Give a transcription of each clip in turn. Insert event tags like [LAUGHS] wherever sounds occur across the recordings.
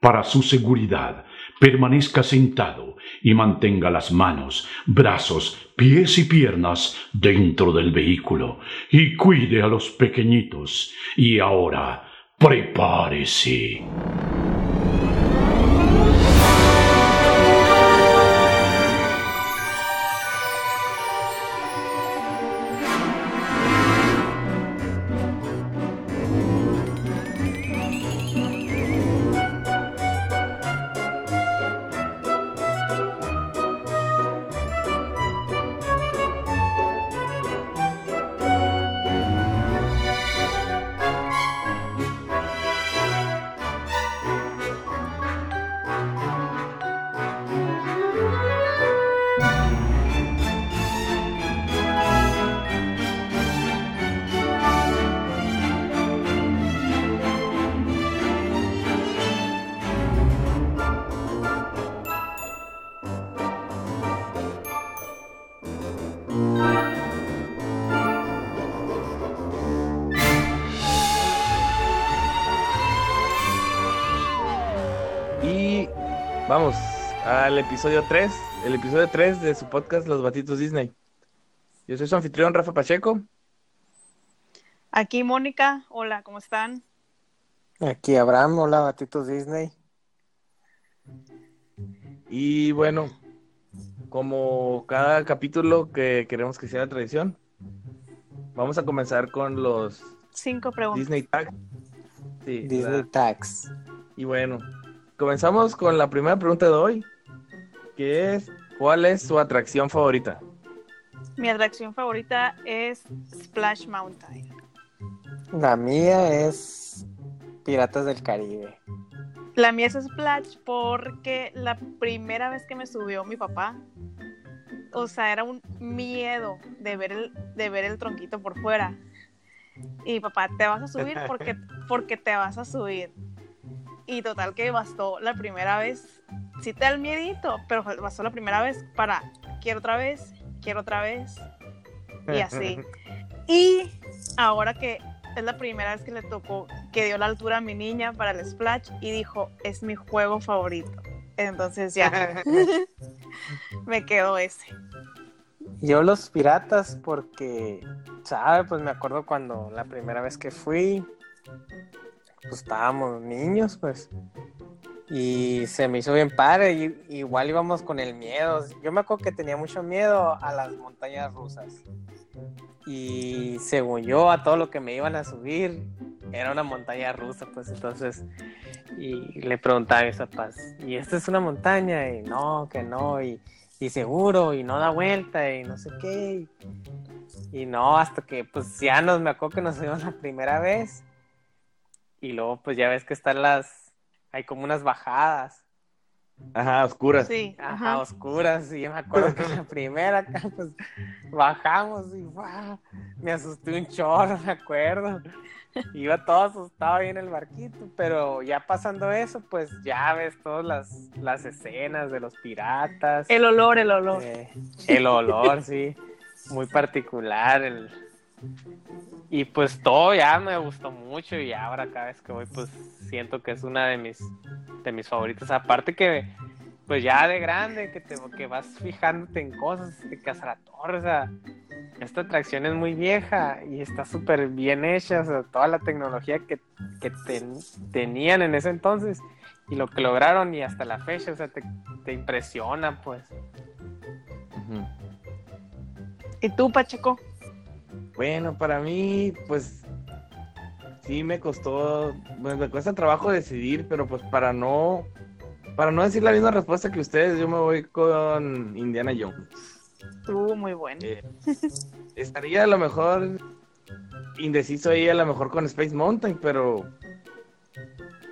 Para su seguridad, permanezca sentado y mantenga las manos, brazos, pies y piernas dentro del vehículo y cuide a los pequeñitos. Y ahora, prepárese. Vamos al episodio 3, el episodio 3 de su podcast Los Batitos Disney. Yo soy su anfitrión Rafa Pacheco. Aquí Mónica, hola, ¿cómo están? Aquí Abraham, hola Batitos Disney. Y bueno, como cada capítulo que queremos que sea la tradición, vamos a comenzar con los Cinco preguntas. Disney Tags. Sí, Disney la- Tags. Y bueno, comenzamos con la primera pregunta de hoy, que es, ¿cuál es su atracción favorita? Mi atracción favorita es Splash Mountain. La mía es Piratas del Caribe. La mía es Splash porque la primera vez que me subió mi papá, o sea, era un miedo de ver el, de ver el tronquito por fuera. Y papá, te vas a subir porque, [LAUGHS] porque te vas a subir. Y total que bastó la primera vez. Sí te da el miedito, pero bastó la primera vez para quiero otra vez, quiero otra vez. Y [LAUGHS] así. Y ahora que es la primera vez que le tocó, que dio la altura a mi niña para el splash y dijo, es mi juego favorito. Entonces ya, [LAUGHS] me quedó ese. Yo los piratas porque, ¿sabe? Pues me acuerdo cuando la primera vez que fui, pues estábamos niños, pues. Y se me hizo bien padre, y, igual íbamos con el miedo. Yo me acuerdo que tenía mucho miedo a las montañas rusas. Y según yo, a todo lo que me iban a subir, era una montaña rusa, pues entonces. Y le preguntaba a mis papás, ¿y esta es una montaña? Y no, que no, y, y seguro, y no da vuelta, y no sé qué. Y, y no, hasta que pues ya nos, me acuerdo que nos subimos la primera vez. Y luego pues ya ves que están las, hay como unas bajadas. Ajá, oscuras. Sí, Ajá, ajá. oscuras. Y yo me acuerdo que la primera acá, [LAUGHS] pues bajamos y ¡guau! me asusté un chorro, me acuerdo. Iba todo asustado ahí en el barquito, pero ya pasando eso, pues ya ves todas las, las escenas de los piratas. El olor, el olor. eh, el olor, sí, muy particular. El... Y pues todo ya me gustó mucho y ahora cada vez que voy, pues siento que es una de mis, de mis favoritas. Aparte que, pues ya de grande, que, te, que vas fijándote en cosas, de Casa la Torre, o sea, esta atracción es muy vieja y está súper bien hecha, o sea, toda la tecnología que, que ten- tenían en ese entonces y lo que lograron y hasta la fecha, o sea, te, te impresiona, pues. ¿Y tú, Pacheco? Bueno, para mí, pues sí me costó, pues, me cuesta trabajo decidir, pero pues para no, para no decir la misma respuesta que ustedes, yo me voy con Indiana Jones. Tú, muy bueno. Eh, estaría a lo mejor indeciso ahí, a lo mejor con Space Mountain, pero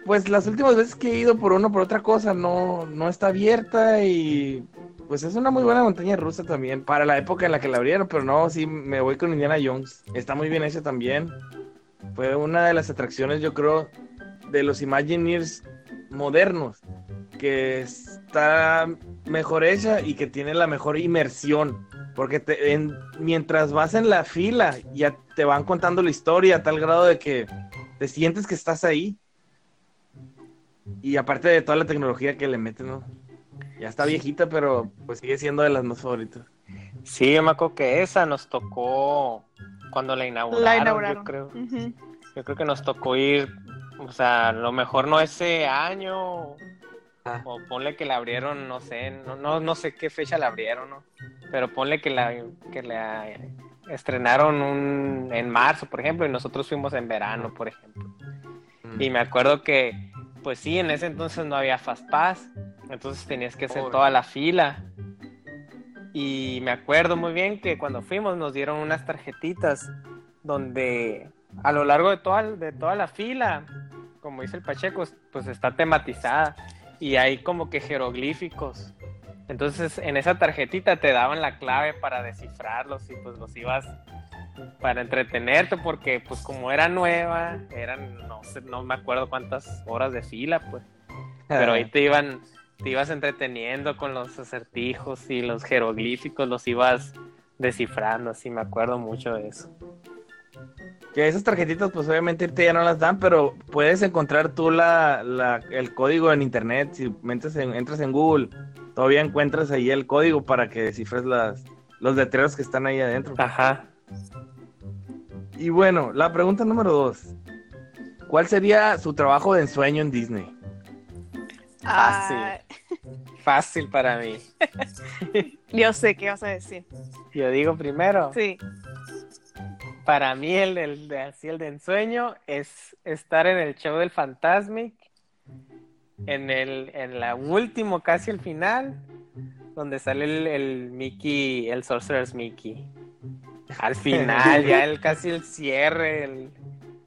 pues las últimas veces que he ido por uno por otra cosa no, no está abierta y pues es una muy buena montaña rusa también para la época en la que la abrieron, pero no, sí me voy con Indiana Jones. Está muy bien hecha también. Fue una de las atracciones, yo creo, de los Imagineers modernos, que está mejor hecha y que tiene la mejor inmersión. Porque mientras vas en la fila, ya te van contando la historia a tal grado de que te sientes que estás ahí. Y aparte de toda la tecnología que le meten, ¿no? Ya está viejita, pero pues sigue siendo de las más favoritas. Sí, yo me acuerdo que esa nos tocó cuando la inauguraron, La inauguraron. yo creo. Yo creo que nos tocó ir, o sea, a lo mejor no ese año, Ah. o ponle que la abrieron, no sé, no, no, no sé qué fecha la abrieron, ¿no? Pero ponle que la, que la estrenaron un, en marzo, por ejemplo, y nosotros fuimos en verano, por ejemplo. Mm. Y me acuerdo que, pues sí, en ese entonces no había Fast Pass, entonces tenías que hacer Oh. toda la fila. Y me acuerdo muy bien que cuando fuimos nos dieron unas tarjetitas donde a lo largo de toda, de toda la fila, como dice el Pacheco, pues está tematizada y hay como que jeroglíficos. Entonces en esa tarjetita te daban la clave para descifrarlos y pues los ibas para entretenerte porque pues como era nueva, eran no sé, no me acuerdo cuántas horas de fila pues, pero ahí te iban te ibas entreteniendo con los acertijos y los jeroglíficos los ibas descifrando, así me acuerdo mucho de eso. Que esas tarjetitas, pues obviamente ya no las dan, pero puedes encontrar tú la, la- el código en internet. Si entras en, entras en Google, todavía encuentras ahí el código para que descifres las, los letreros que están ahí adentro. Ajá. Y bueno, la pregunta número dos. ¿Cuál sería su trabajo de ensueño en Disney? Fácil. Ah, Fácil para mí. [LAUGHS] yo sé qué vas a decir. Yo digo primero, Sí. para mí el, el de así el de ensueño es estar en el show del Fantasmic, en el en la último, casi el final, donde sale el, el Mickey, el Sorcerer's Mickey. Al final, [LAUGHS] ya el casi el cierre, el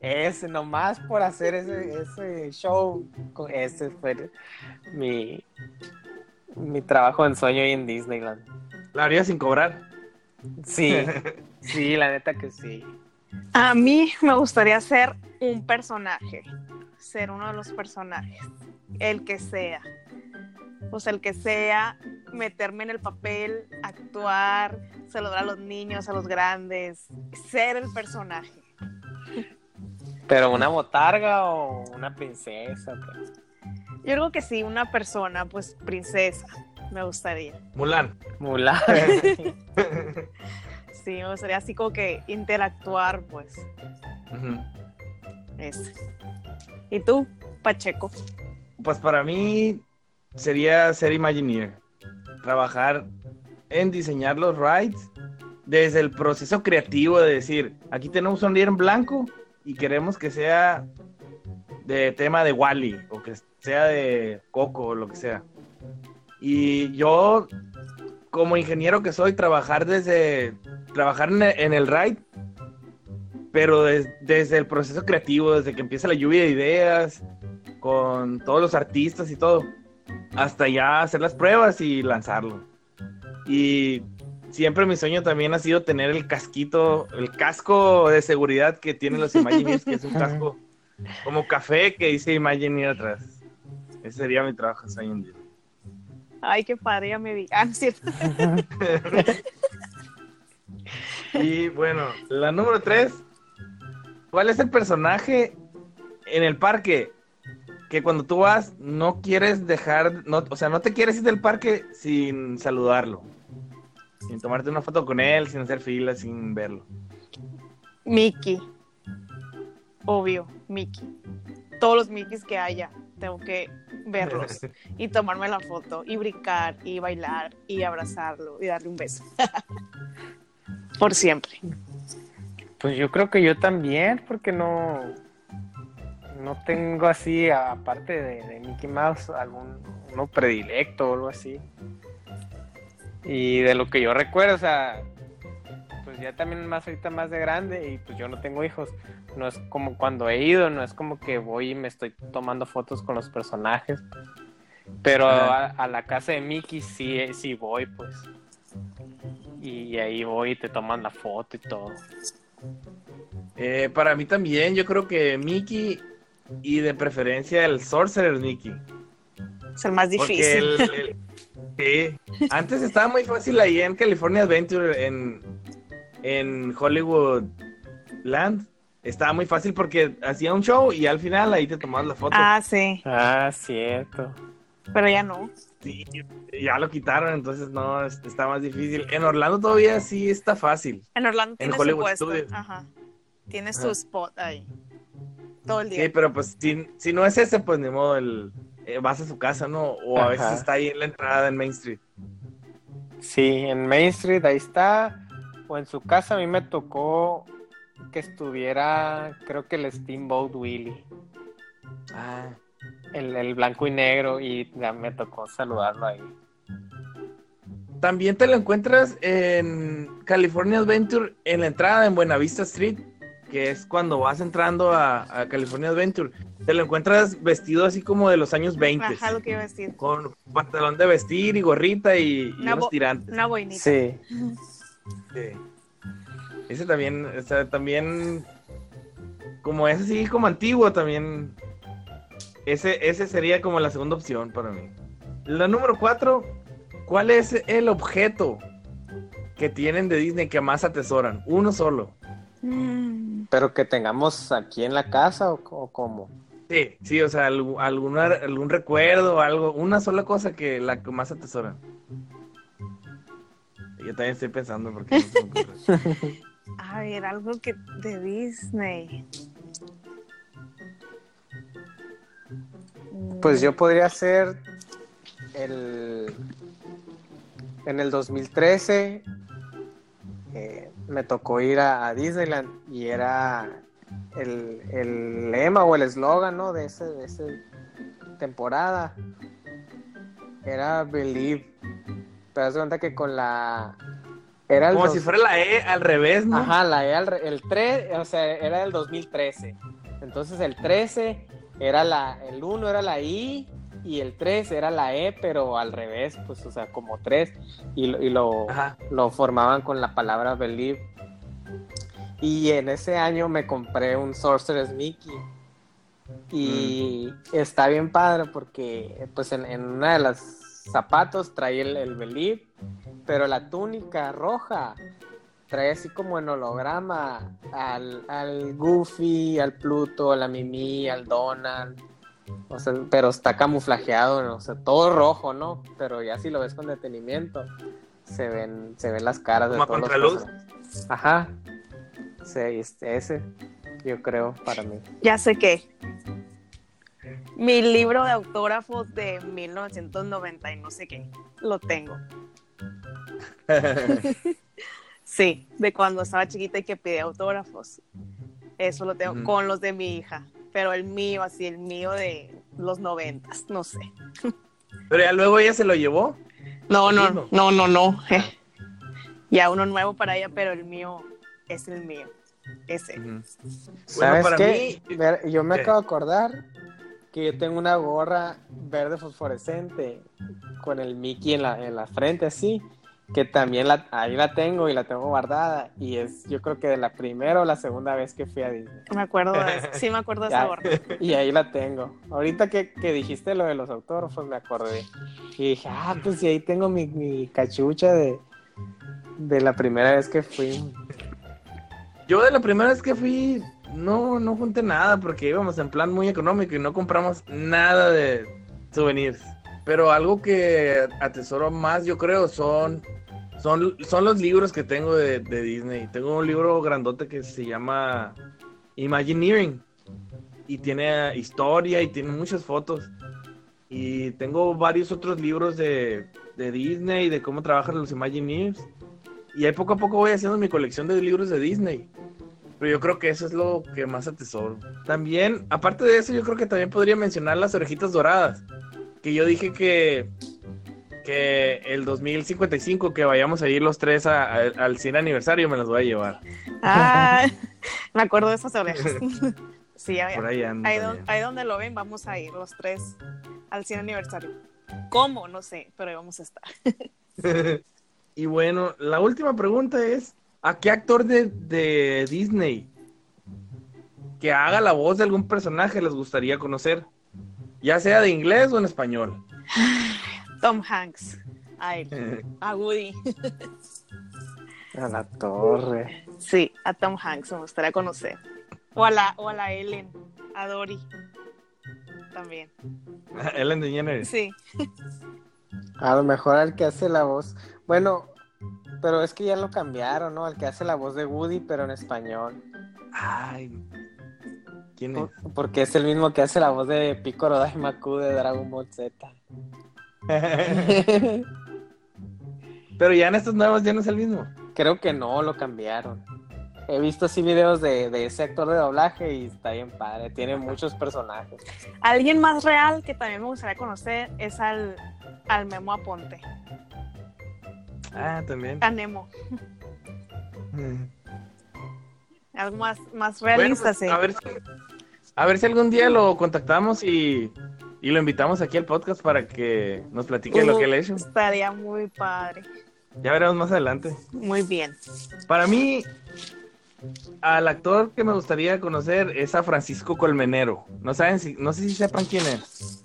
ese nomás por hacer ese, ese show, con- ese fue mi mi trabajo de ensueño ahí en Disneyland. ¿La haría sin cobrar? Sí, [LAUGHS] sí, la neta que sí. A mí me gustaría ser un personaje, ser uno de los personajes, el que sea. O sea, el que sea, meterme en el papel, actuar, saludar a los niños, a los grandes, ser el personaje. Pero una botarga o una princesa. pues. Yo creo que sí, una persona, pues princesa, me gustaría. Mulan. Mulan. [LAUGHS] Sí, me gustaría así como que interactuar, pues, ese. ¿Y tú, Pacheco? Pues para mí sería ser Imagineer. Trabajar en diseñar los rides desde el proceso creativo de decir, aquí tenemos un día en blanco y queremos que sea de tema de Wally o que sea de Coco o lo que sea. Y yo, como ingeniero que soy, trabajar desde trabajar en el, en el ride, pero des- desde el proceso creativo, desde que empieza la lluvia de ideas, con todos los artistas y todo, hasta ya hacer las pruebas y lanzarlo. Y siempre mi sueño también ha sido tener el casquito, el casco de seguridad que tienen los Imagineers, que es un [LAUGHS] casco como café que dice Imagineer atrás. Ese sería mi trabajo de sueño en Disney. Ay, qué padre, ya me vi. Ah, no es cierto. [LAUGHS] Y bueno, la número tres. ¿Cuál es el personaje en el parque que cuando tú vas no quieres dejar, no, o sea, no te quieres ir del parque sin saludarlo? Sin tomarte una foto con él, sin hacer fila, sin verlo. Mickey. Obvio, Mickey. Todos los Mickeys que haya, tengo que verlos [LAUGHS] y tomarme la foto y brincar y bailar y abrazarlo y darle un beso. [LAUGHS] Por siempre. Pues yo creo que yo también, porque no, no tengo así, aparte de, de Mickey Mouse, algún uno predilecto o algo así. Y de lo que yo recuerdo, o sea, pues ya también más ahorita más de grande y pues yo no tengo hijos. No es como cuando he ido, no es como que voy y me estoy tomando fotos con los personajes. Pero a, la casa de Mickey sí, sí voy, pues. Y ahí voy y te toman la foto y todo. Eh, para mí también, yo creo que Mickey y de preferencia el Sorcerer Mickey. Es el más Porque difícil. el- el- sí. Antes estaba muy fácil ahí en California Adventure, en, en Hollywood Land. estaba muy fácil porque hacía un show y al final ahí te tomabas la foto. Ah, sí, Ah, cierto. pero ya no. Sí, ya lo quitaron, entonces no, es- está más difícil. En Orlando todavía sí está fácil. En Orlando En su Hollywood puesto. Studios. Ajá. Tiene Ajá. su spot ahí. Todo el día. Sí, pero pues si, si no es ese, pues ni modo, el, eh, vas a su casa, ¿no? O a Ajá. veces está ahí en la entrada en Main Street. Sí, en Main Street, ahí está. O en su casa a mí me tocó que estuviera, creo que el Steamboat Willie, Ah, el, el blanco y negro, y ya me tocó saludarlo ahí. También te lo encuentras en California Adventure, en la entrada en Buenavista Street, que es cuando vas entrando a, a California Adventure. Te lo encuentras vestido así como de los años 20, Ajá, lo que iba a decir. con pantalón de vestir y gorrita y, unos tirantes. Una boinita. Sí, Sí. Ese también, o sea, también, como es así como antiguo, también, ese, ese sería como la segunda opción para mí. La número cuatro, ¿cuál es el objeto que tienen de Disney que más atesoran? Uno solo. Mm, pero que tengamos aquí en la casa o, o cómo. Sí, sí, o sea, algún, alguna- algún recuerdo, algo, una sola cosa que la que más atesoran. Yo también estoy pensando porque no se me ocurre. [LAUGHS] A ver, algo que de Disney. Pues yo podría ser el en el 2013 eh, me tocó ir a, a Disneyland y era el, el lema o el eslogan ¿no? de ese de esa temporada era Believe pero de cuenta que con la era el Como dos- si fuera la E al revés, ¿no? Ajá, la E al re- el 3, o sea, era del 2013. Entonces el 13 era la, el 1 era la I y el 3 era la E, pero al revés, pues, o sea, como 3. Y, lo- y lo, Ajá. lo formaban con la palabra believe. Y en ese año me compré un Sorcerer's Mickey. Y está bien padre porque, pues, en, en una de las zapatos trae el, el believe, pero la túnica roja trae así como en holograma al, al Goofy, al Pluto, a la Mimi, al Donald. O sea, pero está camuflajeado, ¿no? o sea, todo rojo, ¿no? Pero ya si lo ves con detenimiento, se ven, se ven las caras de Como a todos los. Ajá. Sí, este- ese, yo creo, para mí. Ya sé qué. Mi libro de autógrafos de 1990 y no sé qué. Lo tengo. [LAUGHS] Sí, de cuando estaba chiquita y que pedí autógrafos. Eso lo tengo con los de mi hija. Pero el mío, así, el mío de los noventas, no sé. Pero ya luego ella se lo llevó. No, no, Mismo. no, no, no. [LAUGHS] Ya uno nuevo para ella, pero el mío es el mío. Ese. ¿Sabes para qué? mí- Ver, yo me ¿Qué? acabo de acordar que yo tengo una gorra verde fosforescente con el Mickey en la, en la frente así, que también la, ahí la tengo y la tengo guardada y es yo creo que de la primera o la segunda vez que fui a Disney. Me acuerdo de [LAUGHS] eso. Sí, me acuerdo de esa gorra. [LAUGHS] Y ahí la tengo. Ahorita que, que dijiste lo de los autógrafos me acordé. Y dije, ah, pues sí, ahí tengo mi, mi cachucha de, de la primera vez que fui. Yo de la primera vez que fui, no, no junté nada porque íbamos en plan muy económico y no compramos nada de souvenirs. Pero algo que atesoro más, yo creo, son, son, son los libros que tengo de, de Disney. Tengo un libro grandote que se llama Imagineering y tiene historia y tiene muchas fotos. Y tengo varios otros libros de, de Disney, de cómo trabajan los Imagineers. Y ahí poco a poco voy haciendo mi colección de libros de Disney. Pero yo creo que eso es lo que más atesoro. También, aparte de eso, yo creo que también podría mencionar las orejitas doradas. Que yo dije que, que el 2055, que vayamos a ir los tres a- a- al 100 aniversario, me las voy a llevar. Ah, [LAUGHS] me acuerdo de esas orejas. [LAUGHS] Sí, ahí, Por ahí don- ahí donde lo ven, vamos a ir los tres al 100 aniversario. ¿Cómo? No sé, pero ahí vamos a estar. [LAUGHS] y bueno, la última pregunta es, ¿a qué actor de, de Disney que haga la voz de algún personaje les gustaría conocer? Ya sea de inglés o en español. Tom Hanks. A él, [LAUGHS] a Woody. A la torre. Sí, a Tom Hanks me gustaría conocer. O a la, o a la Ellen, a Dory. También. [LAUGHS] Ellen DeGeneres. Sí. [LAUGHS] A lo mejor al que hace la voz. Bueno, pero es que ya lo cambiaron, ¿no? Al que hace la voz de Woody, pero en español. Ay. ¿Quién es? Por- Porque es el mismo que hace la voz de Piccolo Daimaku de Dragon Ball Z. [LAUGHS] Pero ya en estos nuevos ya no es el mismo. Creo que no, lo cambiaron. He visto así videos de, de ese actor de doblaje y está bien padre. Tiene muchos personajes. Alguien más real que también me gustaría conocer es al, al Memo Aponte. Ah, también. A Nemo. Algo más, más Bueno, realista, pues, sí. a, ver si, a ver si algún día lo contactamos y, y lo invitamos aquí al podcast para que nos platique lo que él ha hecho. Estaría muy padre. Ya veremos más adelante. Muy bien. Para mí, al actor que me gustaría conocer es a Francisco Colmenero. No saben si, no sé si sepan quién es.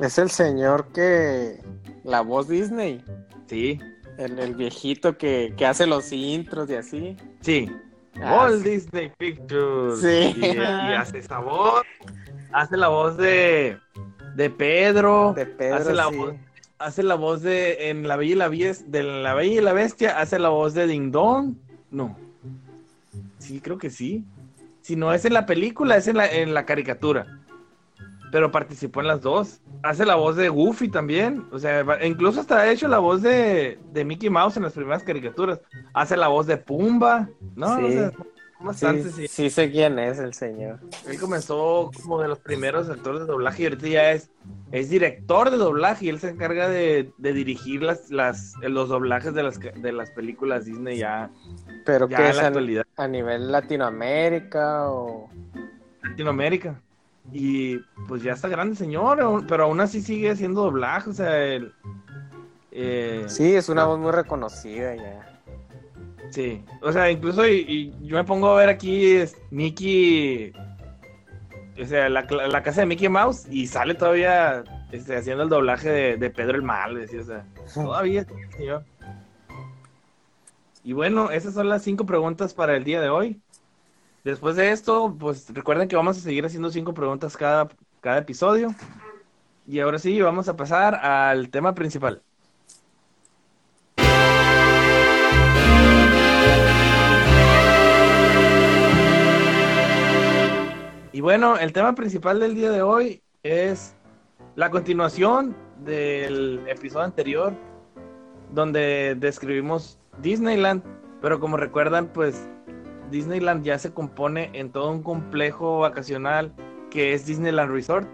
Es el señor que. La voz Disney. Sí, El, el viejito que, que hace los intros y así. sí. Ah, Walt. Disney Pictures. Sí. Y, y [LAUGHS] hace esa voz. Hace la voz de, de Pedro. De Pedro, hace la sí. voz hace la voz de en La Bella y la Bies- de La Bella y la Bestia, hace la voz de Ding Dong. No. Sí, creo que sí. Si no es en la película, es en la, en la caricatura. Pero participó en las dos. Hace la voz de Goofy también. O sea, incluso hasta ha hecho la voz de, de Mickey Mouse en las primeras caricaturas. Hace la voz de Pumba. No, Sí. o sea, bastante, Sí, sí. sí sé quién es el señor. Él comenzó como de los primeros actores de doblaje y ahorita ya es, es director de doblaje y él se encarga de, de dirigir las, las, los doblajes de las, de las películas Disney ya, Pero ya que en es la a, actualidad. a nivel Latinoamérica o. Latinoamérica. Y pues ya está grande señor, pero aún así sigue haciendo doblaje, o sea, él, eh, Sí, es una voz muy reconocida ya. Sí, o sea, incluso y, y yo me pongo a ver aquí es Mickey, o sea, la, la casa de Mickey Mouse y sale todavía este, haciendo el doblaje de, de Pedro el Mal, decía, o sea, [LAUGHS] todavía, señor. Y bueno, esas son las cinco preguntas para el día de hoy. Después de esto, pues recuerden que vamos a seguir haciendo cinco preguntas cada, cada episodio. Y ahora sí, vamos a pasar al tema principal. Y bueno, el tema principal del día de hoy es la continuación del episodio anterior, donde describimos Disneyland, pero como recuerdan, pues Disneyland ya se compone en todo un complejo vacacional que es Disneyland Resort.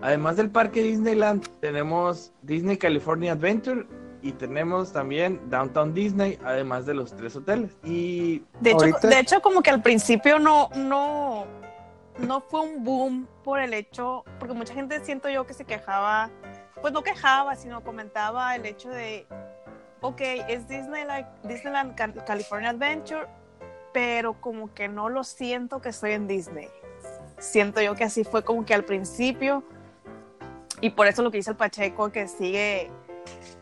Además del parque Disneyland, tenemos Disney California Adventure y tenemos también Downtown Disney, además de los tres hoteles. Y De hecho, Ahorita- de hecho, como que al principio no, no, no fue un boom por el hecho, porque mucha gente siento yo que se quejaba, pues no quejaba, sino comentaba el hecho de, ok, es Disneyland, Disneyland Ca- California Adventure, pero como que no lo siento que estoy en Disney. Siento yo que así fue como que al principio, y por eso lo que dice el Pacheco, que sigue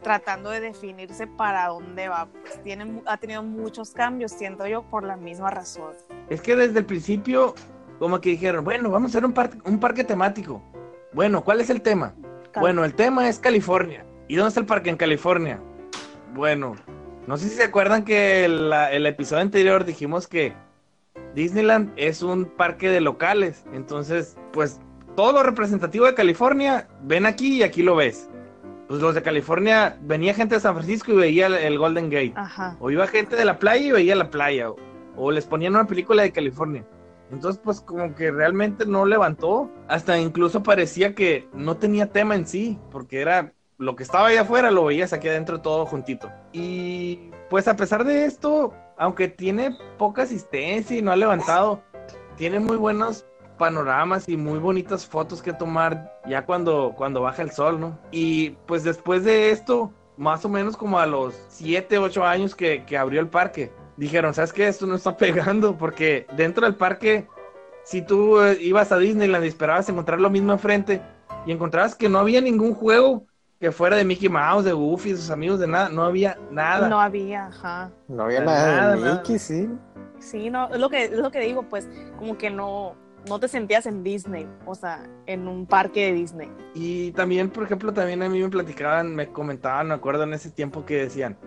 tratando de definirse para dónde va. Pues tiene, ha tenido muchos cambios, siento yo, por la misma razón. Es que desde el principio, como que dijeron, bueno, vamos a hacer un, par- un parque temático. Bueno, ¿cuál es el tema? Bueno, el tema es California. ¿Y dónde está el parque en California? Bueno, no sé si se acuerdan que el, la- el episodio anterior dijimos que Disneyland es un parque de locales. Entonces, pues todo lo representativo de California, ven aquí y aquí lo ves. Pues los de California, venía gente de San Francisco y veía el- el Golden Gate. Ajá. O iba gente de la playa y veía la playa. O, o les ponían una película de California. Entonces, pues como que realmente no levantó. Hasta incluso parecía que no tenía tema en sí. Porque era lo que estaba allá afuera, lo veías aquí adentro todo juntito. Y pues a pesar de esto, aunque tiene poca asistencia y no ha levantado, tiene muy buenos panoramas y muy bonitas fotos que tomar ya cuando, cuando baja el sol, ¿no? Y pues después de esto, más o menos como a los 7, 8 años que, que abrió el parque, dijeron, ¿sabes qué? Esto no está pegando porque dentro del parque, si tú eh, ibas a Disneyland y esperabas encontrar lo mismo enfrente y encontrabas que no había ningún juego que fuera de Mickey Mouse, de Goofy, sus amigos, de nada, no había nada. No había, ajá. No había Nada, nada, de nada. Mickey, sí. Sí, no, es lo que, es lo que digo, pues, como que no, no te sentías en Disney, o sea, en un parque de Disney. Y también, por ejemplo, también a mí me platicaban, me comentaban, me acuerdo en ese tiempo que decían,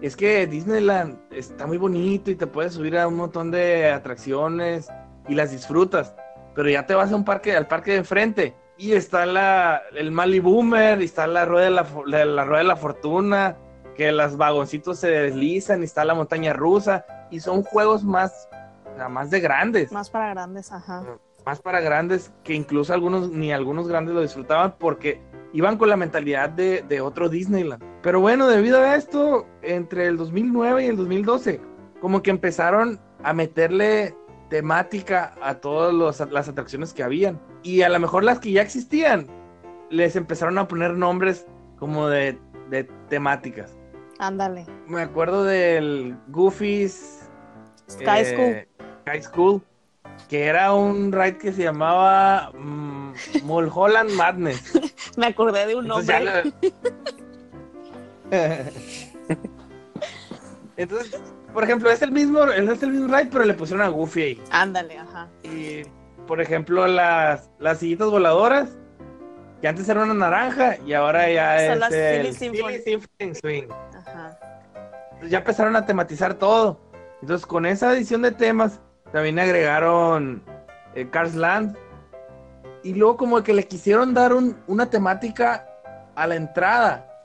es que Disneyland está muy bonito y te puedes subir a un montón de atracciones y las disfrutas, pero ya te vas a un parque, al parque de enfrente y está la, el Maliboomer, y está la rueda de la, fo- la, la rueda de la fortuna, que los vagoncitos se deslizan, y está la montaña rusa y son juegos más, más de grandes Más para grandes, ajá. más para grandes que incluso algunos ni algunos grandes lo disfrutaban porque iban con la mentalidad de, de otro Disneyland. Pero bueno, debido a esto, entre el 2009 y el 2012, como que empezaron a meterle temática a todas las atracciones que habían. Y a lo mejor las que ya existían, les empezaron a poner nombres como de, de temáticas. Ándale. Me acuerdo del Goofy's Sky eh, School. Sky School, que era un ride que se llamaba mm, Mulholland Madness. [LAUGHS] Me acordé de un nombre. [LAUGHS] [LAUGHS] Entonces, por ejemplo, es el mismo, es el mismo ride, pero le pusieron a Goofy ahí. Ándale, ajá. Y, por ejemplo, las, las sillitas voladoras, que antes era una naranja y ahora ya Son es las el Silly Symphony. Swing. Ajá. Entonces ya empezaron a tematizar todo. Entonces con esa edición de temas también agregaron eh, Cars Land. Y luego como que le quisieron dar un- una temática a la entrada,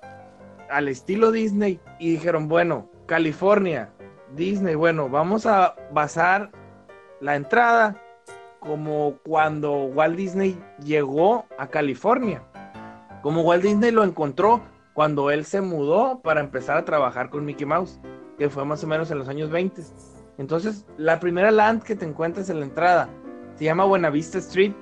al estilo Disney. Y dijeron, bueno, California, Disney, bueno, vamos a basar la entrada como cuando Walt Disney llegó a California. Como Walt Disney lo encontró cuando él se mudó para empezar a trabajar con Mickey Mouse, que fue más o menos en los años 20. Entonces, la primera land que te encuentras en la entrada se llama Buenavista Street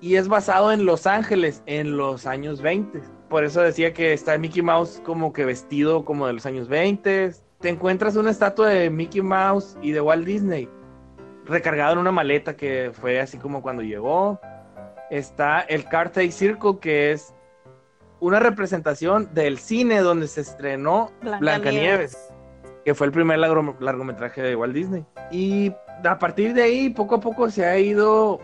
y es basado en Los Ángeles en los años 20. Por eso decía que está Mickey Mouse como que vestido como de los años 20. Te encuentras una estatua de Mickey Mouse y de Walt Disney recargado en una maleta que fue así como cuando llegó. Está el Carthay Circle, que es una representación del cine donde se estrenó Blancanieves. Blancanieves, que fue el primer largo- largometraje de Walt Disney. Y a partir de ahí, poco a poco se ha ido,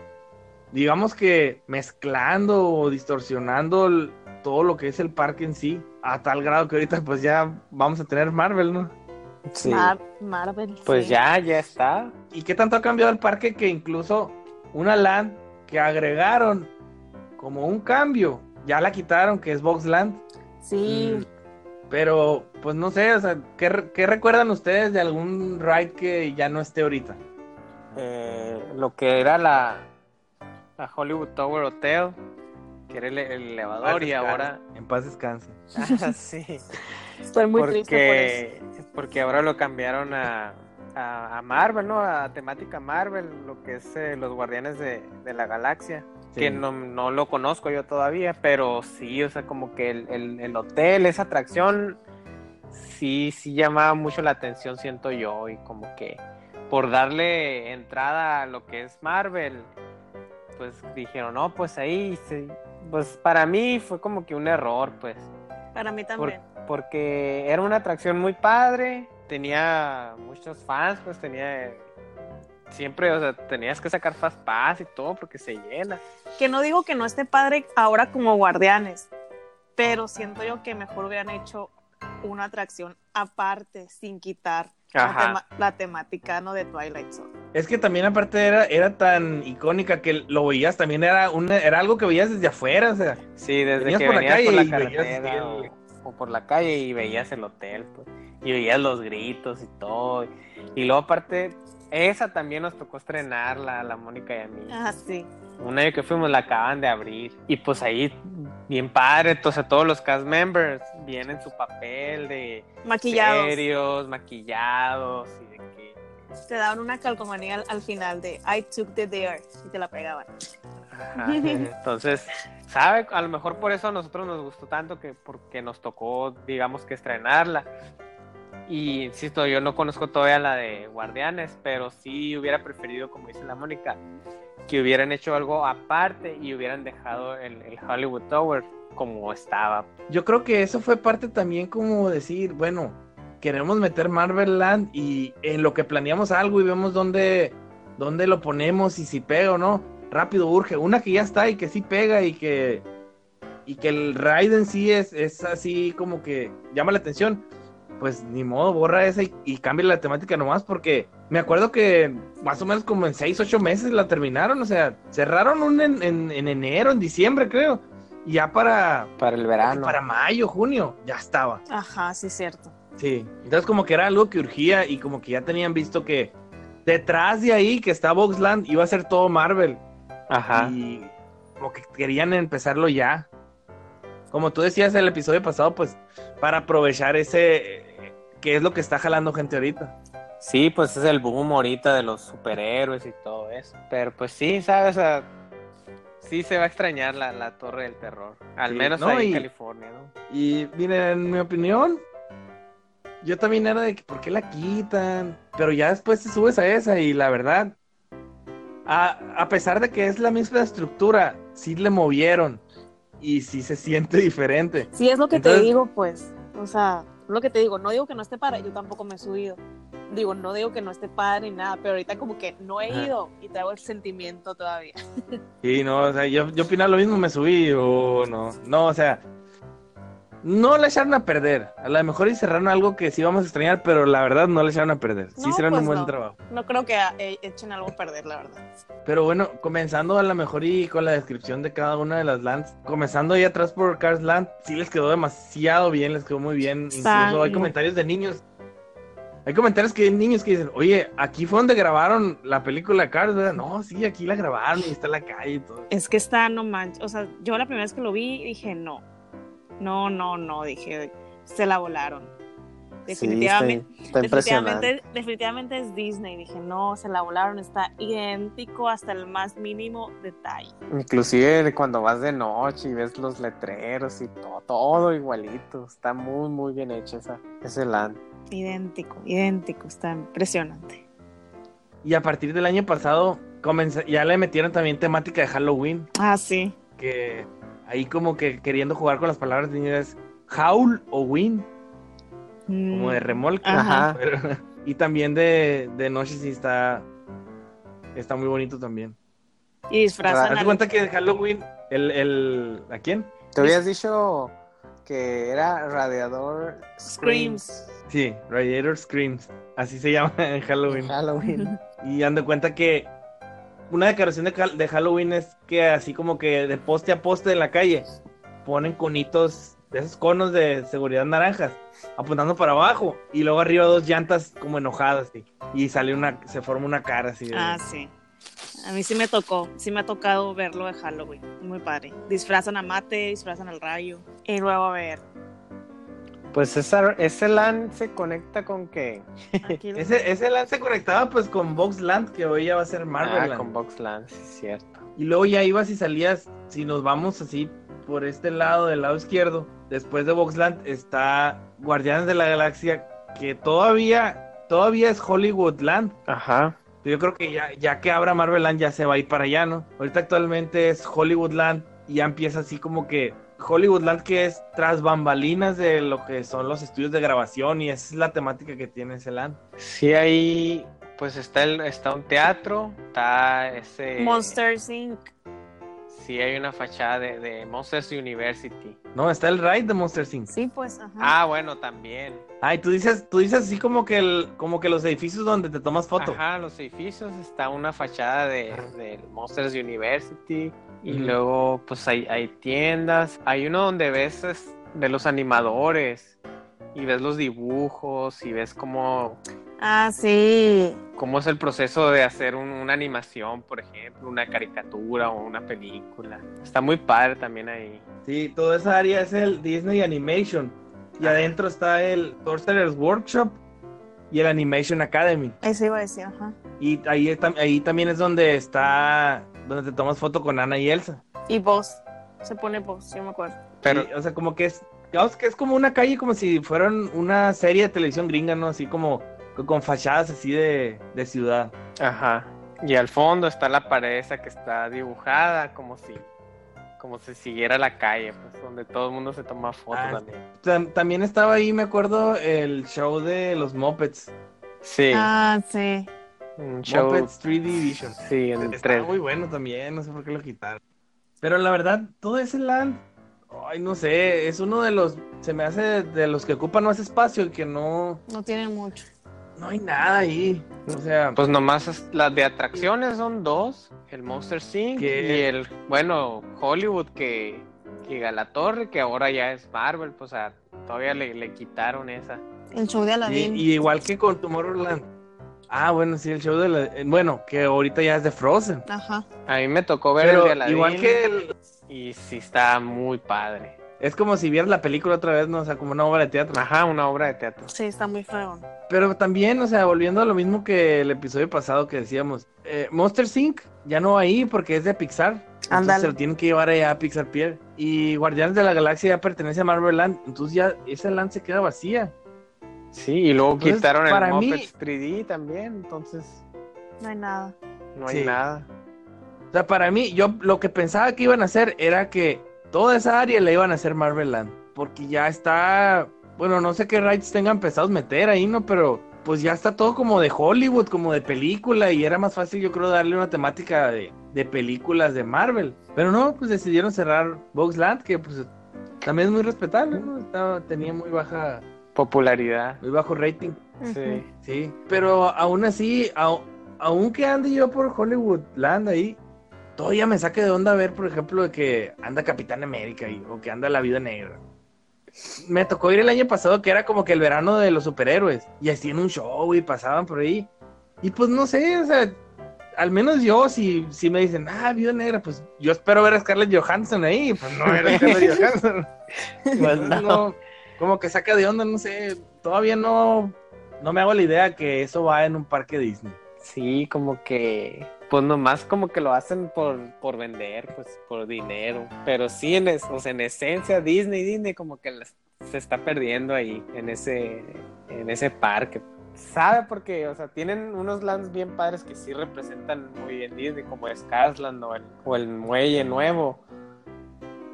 digamos que mezclando o distorsionando el- todo lo que es el parque en sí, a tal grado que ahorita pues ya vamos a tener Marvel, ¿no? Sí. Mar- Marvel. Pues sí. ya, ya está. ¿Y qué tanto ha cambiado el parque que incluso una land que agregaron como un cambio, ya la quitaron, que es Boxland? Sí. Mm, Pero, pues no sé, o sea, ¿qué, re- qué recuerdan ustedes de algún ride que ya no esté ahorita? Eh, lo que era la, la Hollywood Tower Hotel, que era el, el elevador, y ahora. En paz descanse. [LAUGHS] Ah, sí. Estoy muy triste por eso. Porque, ahora lo cambiaron a, a, a Marvel, ¿no? A temática Marvel, lo que es eh, los Guardianes de, de la Galaxia. Sí. Que no, no lo conozco yo todavía, pero sí, o sea, como que el, el, el hotel, esa atracción, sí, sí llamaba mucho la atención, siento yo, y como que por darle entrada a lo que es Marvel, pues dijeron, no, pues ahí, sí. pues para mí fue como que un error, pues. Para mí Por- también. Porque era una atracción muy padre, tenía muchos fans, pues tenía siempre, o sea, tenías que sacar fast pass y todo porque se llena. Que no digo que no esté padre ahora como guardianes, pero siento yo que mejor hubieran hecho una atracción aparte, sin quitar la, tema- la temática ¿no? de Twilight Zone. Es que también aparte era, era tan icónica que lo veías, también era, una, era algo que veías desde afuera, o sea, Sí, desde Venías que por la venías calle por la y veías o, el- por la calle y veías el hotel, pues, y veías los gritos y todo. Y luego aparte, esa también nos tocó estrenarla, la Mónica y a mí. Ah, sí. Un año que fuimos la acaban de abrir. Y pues ahí, bien padre, entonces todos los cast members vienen en su papel de Maquillados. serios, maquillados y de que... Te daban una calcomanía al, al final de I took the dare y te la pegaban. Ajá. [LAUGHS] Entonces, ¿sabe? A lo mejor por eso a nosotros nos gustó tanto que porque nos tocó, digamos que estrenarla. Y insisto, yo no conozco todavía la de Guardianes, pero sí hubiera preferido, como dice la Mónica, que hubieran hecho algo aparte y hubieran dejado el, el Hollywood Tower como estaba. Yo creo que eso fue parte también como decir, bueno, queremos meter Marvel Land y en lo que planeamos algo y vemos dónde, dónde lo ponemos y si pega o no, rápido urge. Una que ya está y que sí pega y que, y que el raid en sí es, es así como que llama la atención. Pues ni modo, borra esa y, y cambia la temática nomás porque me acuerdo que más o menos como en 6, 8 meses la terminaron, o sea, cerraron un en, en, en enero, en diciembre creo, y ya para, Para el verano. para mayo, junio, ya estaba. Ajá, sí, cierto. Sí, entonces como que era algo que urgía y como que ya tenían visto que detrás de ahí que está Boxland iba a ser todo Marvel Ajá. y como que querían empezarlo ya. Como tú decías en el episodio pasado, pues para aprovechar ese que es lo que está jalando gente ahorita. Sí, pues es el boom ahorita de los superhéroes y todo eso. Pero pues sí, ¿sabes? O sea, sí se va a extrañar la, la Torre del Terror. Al Sí, menos no, ahí y- en California, ¿no? Y miren, en mi opinión, yo también era de que por qué la quitan, pero ya después te subes a esa y la verdad, a, a pesar de que es la misma estructura, sí le movieron y sí se siente [LAUGHS] diferente. Sí, es lo que Entonces- te digo, pues. O sea, lo que te digo. No digo que no esté padre, yo tampoco me he subido. Digo, no digo que no esté padre ni nada, pero ahorita como que no he ido y traigo el sentimiento todavía. Sí, no, o sea, yo, yo opinaba lo mismo, me subí o no, no, o sea, no la echaron a perder. A lo mejor y cerraron algo que sí vamos a extrañar, pero la verdad no la echaron a perder. Sí hicieron pues un buen no. trabajo. No creo que eh, echen algo a perder, la verdad. Pero bueno, comenzando a lo mejor y con la descripción de cada una de las lands, comenzando ahí atrás por Cars Land, sí les quedó demasiado bien, les quedó muy bien. Incluso hay comentarios de niños. Hay comentarios que hay niños que dicen, oye, aquí fue donde grabaron la película Cars, ¿verdad? No, sí, aquí la grabaron y está en la calle y todo. Es que está, no manches. O sea, yo la primera vez que lo vi dije, no. No, no, no. Dije, se la volaron. Definitivamente. Sí, está, está impresionante. Definitivamente, definitivamente es Disney. Dije, no, se la volaron, está idéntico hasta el más mínimo detalle. Inclusive cuando vas de noche y ves los letreros y todo, todo igualito. Está muy, muy bien hecho esa, ese land. Idéntico, idéntico, está impresionante. Y a partir del año pasado, comenza- ya le metieron también temática de Halloween, Ah, sí. que ahí como que queriendo jugar con las palabras de niños, Howl o Win, como de Mm, remolque. Ajá. Pero- [LAUGHS] y también de, de noche sí está, está muy bonito también. Y disfrazan Haz de al- cuenta que de Halloween, el, el, ¿a quién? Te habías dicho que era Radiador Screams. Sí, Radiator Screams, así se llama en Halloween. Halloween. Y han de cuenta que una decoración de, Hal- de Halloween es que así como que de poste a poste en la calle ponen conitos de esos conos de seguridad naranjas apuntando para abajo y luego arriba dos llantas como enojadas sí, y sale una se forma una cara así de- Ah, sí. A mí sí me tocó, sí me ha tocado verlo de Halloween. Muy padre. Disfrazan a Mate, disfrazan al rayo. Y luego a ver. Pues esa, ese land se conecta con Aquí ese ese land se conectaba pues con Boxland que hoy ya va a ser Marvel ah, Land. con Boxland, sí es cierto. y luego ya ibas y salías si nos vamos así por este lado del lado izquierdo después de Boxland está Guardianes de la Galaxia que todavía todavía es Hollywoodland Ajá. Yo creo que ya, ya que abra Marvel Land ya se va a ir para allá, ¿no? Ahorita actualmente es Hollywoodland y ya empieza así como que Hollywoodland que es tras bambalinas de lo que son los estudios de grabación y esa es la temática que tiene ese land. Sí, ahí pues está el, está un teatro, está ese Monsters Inc. Sí, hay una fachada de, de Monsters University. No, está el ride de Monster Inc. Sí, pues, ajá. Ah, bueno, también. Ay, tú dices, tú dices así como que el, como que los edificios donde te tomas foto. Ajá, los edificios está una fachada de, de Monsters University y luego pues hay, hay tiendas. Hay uno donde ves es, de los animadores y ves los dibujos y ves cómo, Ah, sí. cómo es el proceso de hacer un- una animación, por ejemplo, una caricatura o una película. Está muy padre también ahí. Sí, toda esa área es el Disney Animation y Ajá. adentro está el Sorcerer's Workshop y el Animation Academy. Eso iba a decir, ajá. Y ahí, está- ahí también es donde está, donde te tomas foto con Ana y Elsa. Y vos. Se pone vos, yo me acuerdo. Pero Sí, o sea, como que es, digamos que es como una calle como si fueran una serie de televisión gringa, ¿no? Así como con fachadas así de, de ciudad. Ajá. Y al fondo está la pared esa que está dibujada como si como si siguiera la calle, pues donde todo el mundo se toma fotos Ah, también. Tam- también estaba ahí, me acuerdo, el show de los Muppets. Sí, Ah, sí. un show. Muppets 3D Vision. Sí, en Estaba 3D. muy bueno también, no sé por qué lo quitaron. Pero la verdad, todo ese land, ay, no sé, es uno de los, se me hace de los que ocupan más espacio y que no, No tienen mucho. No hay nada ahí. O sea, Pues nomás es- las de atracciones son dos, el Monster Inc. ¿Qué? y el, bueno, Hollywood que, que a la torre, que ahora ya es Marvel, pues a, todavía le, le quitaron esa. El show de Aladdin. y igual que con Tomorrowland. Ah, bueno, sí, el show de la, eh, bueno, que ahorita ya es de Frozen. Ajá. A mí me tocó ver Pero el de Aladdin igual que el, y sí está muy padre. Es como si vieras la película otra vez, ¿no? O sea, como una obra de teatro. Ajá, una obra de teatro. Sí, está muy fregón. Pero también, o sea, volviendo a lo mismo que el episodio pasado que decíamos, eh, Monster Inc. ya no va ahí porque es de Pixar. Entonces se lo tienen que llevar allá a Pixar Pier. Y Guardianes de la Galaxia ya pertenece a Marvel Land. Entonces ya esa land se queda vacía. Sí, y luego Entonces, quitaron el para mí- Muppets 3D también, entonces No hay nada. no hay Sí. nada. O sea, para mí, yo lo que pensaba que iban a hacer era que toda esa área la iban a hacer Marvel Land. Porque ya está, bueno, no sé qué rights tengan pensados meter ahí, ¿no? Pero pues ya está todo como de Hollywood, como de película. Y era más fácil, yo creo, darle una temática de, de películas de Marvel. Pero no, pues decidieron cerrar Box Land, que pues también es muy respetable, ¿no? Estaba- tenía muy baja, Popularidad. muy bajo rating. Sí. Sí, pero aún así, au- aunque ande yo por Hollywood Land ahí, todavía me saque de onda ver, por ejemplo, de que anda Capitán América ahí, o que anda la vida negra. Me tocó ir el año pasado que era como que el verano de los superhéroes, y hacían un show y pasaban por ahí. Y pues no sé, o sea, al menos yo, si, si me dicen, ah, vida negra, pues yo espero ver a Scarlett Johansson ahí, pues no era Scarlett [LAUGHS] Johansson. Pues no. no, como que saca de onda, no sé, todavía no, no me hago la idea que eso va en un parque Disney. Sí, como que, pues nomás como que lo hacen por, por vender, pues por dinero. Pero sí, en, es- o sea, en esencia, Disney, Disney como que se está perdiendo ahí, en ese, en ese parque. Sabe porque, o sea, tienen unos lands bien padres que sí representan muy bien Disney, como Skarsland o el, o el Muelle Nuevo.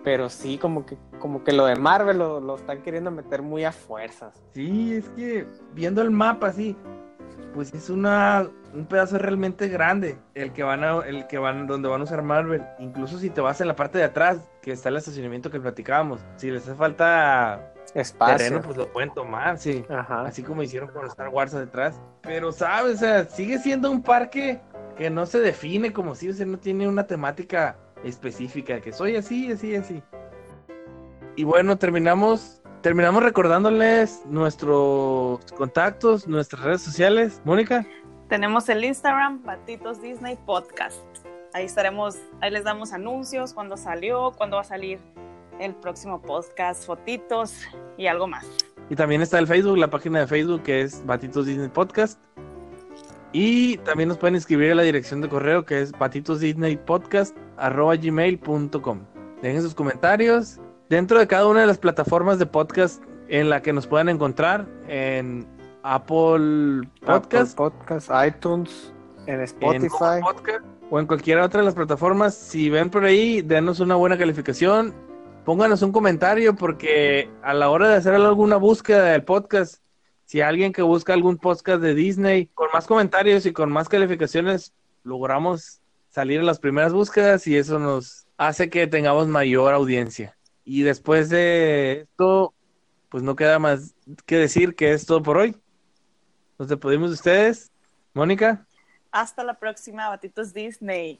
Pero sí, como que, como que lo de Marvel lo, lo están queriendo meter muy a fuerzas. Sí, es que viendo el mapa así, pues es una un pedazo realmente grande el que van a, el que van donde van a usar Marvel. Incluso si te vas en la parte de atrás, que está el estacionamiento que platicábamos, si les hace falta Espacio. terreno, pues lo pueden tomar, sí. Ajá. Así como hicieron con Star Wars detrás. Pero, ¿sabes? O sea, sigue siendo un parque que no se define como si, o sea, no tiene una temática específica, que soy así, así, así. Y bueno, terminamos, terminamos recordándoles nuestros contactos, nuestras redes sociales. Mónica, Tenemos el Instagram, Batitos Disney Podcast. Ahí estaremos, ahí les damos anuncios, cuándo salió, cuándo va a salir el próximo podcast, fotitos y algo más. y también está el Facebook, la página de Facebook que es Batitos Disney Podcast. Y también nos pueden escribir a la dirección de correo que es batitosdisneypodcast.gmail.com Dejen sus comentarios dentro de cada una de las plataformas de podcast en la que nos puedan encontrar en Apple Podcast, Apple Podcast, iTunes, en Spotify. Podcast o en cualquier otra de las plataformas. Si ven por ahí, denos una buena calificación, pónganos un comentario porque a la hora de hacer alguna búsqueda del podcast, si alguien que busca algún podcast de Disney con más comentarios y con más calificaciones, logramos salir en las primeras búsquedas y eso nos hace que tengamos mayor audiencia. Y después de esto, pues no queda más que decir que es todo por hoy. Nos despedimos de ustedes. Mónica, Hasta la próxima, Batitos Disney.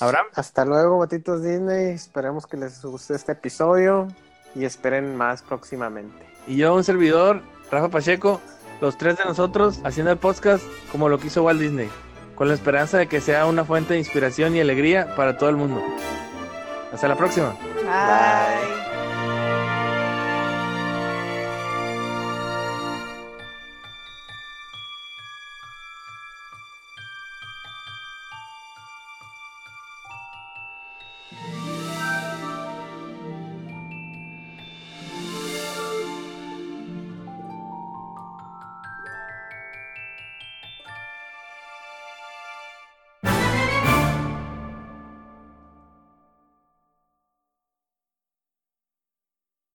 Abraham. Hasta luego, Batitos Disney. Esperemos que les guste este episodio y esperen más próximamente. Y yo, un servidor, Rafa Pacheco, los tres de nosotros haciendo el podcast como lo quiso Walt Disney, con la esperanza de que sea una fuente de inspiración y alegría para todo el mundo. Hasta la próxima. Bye.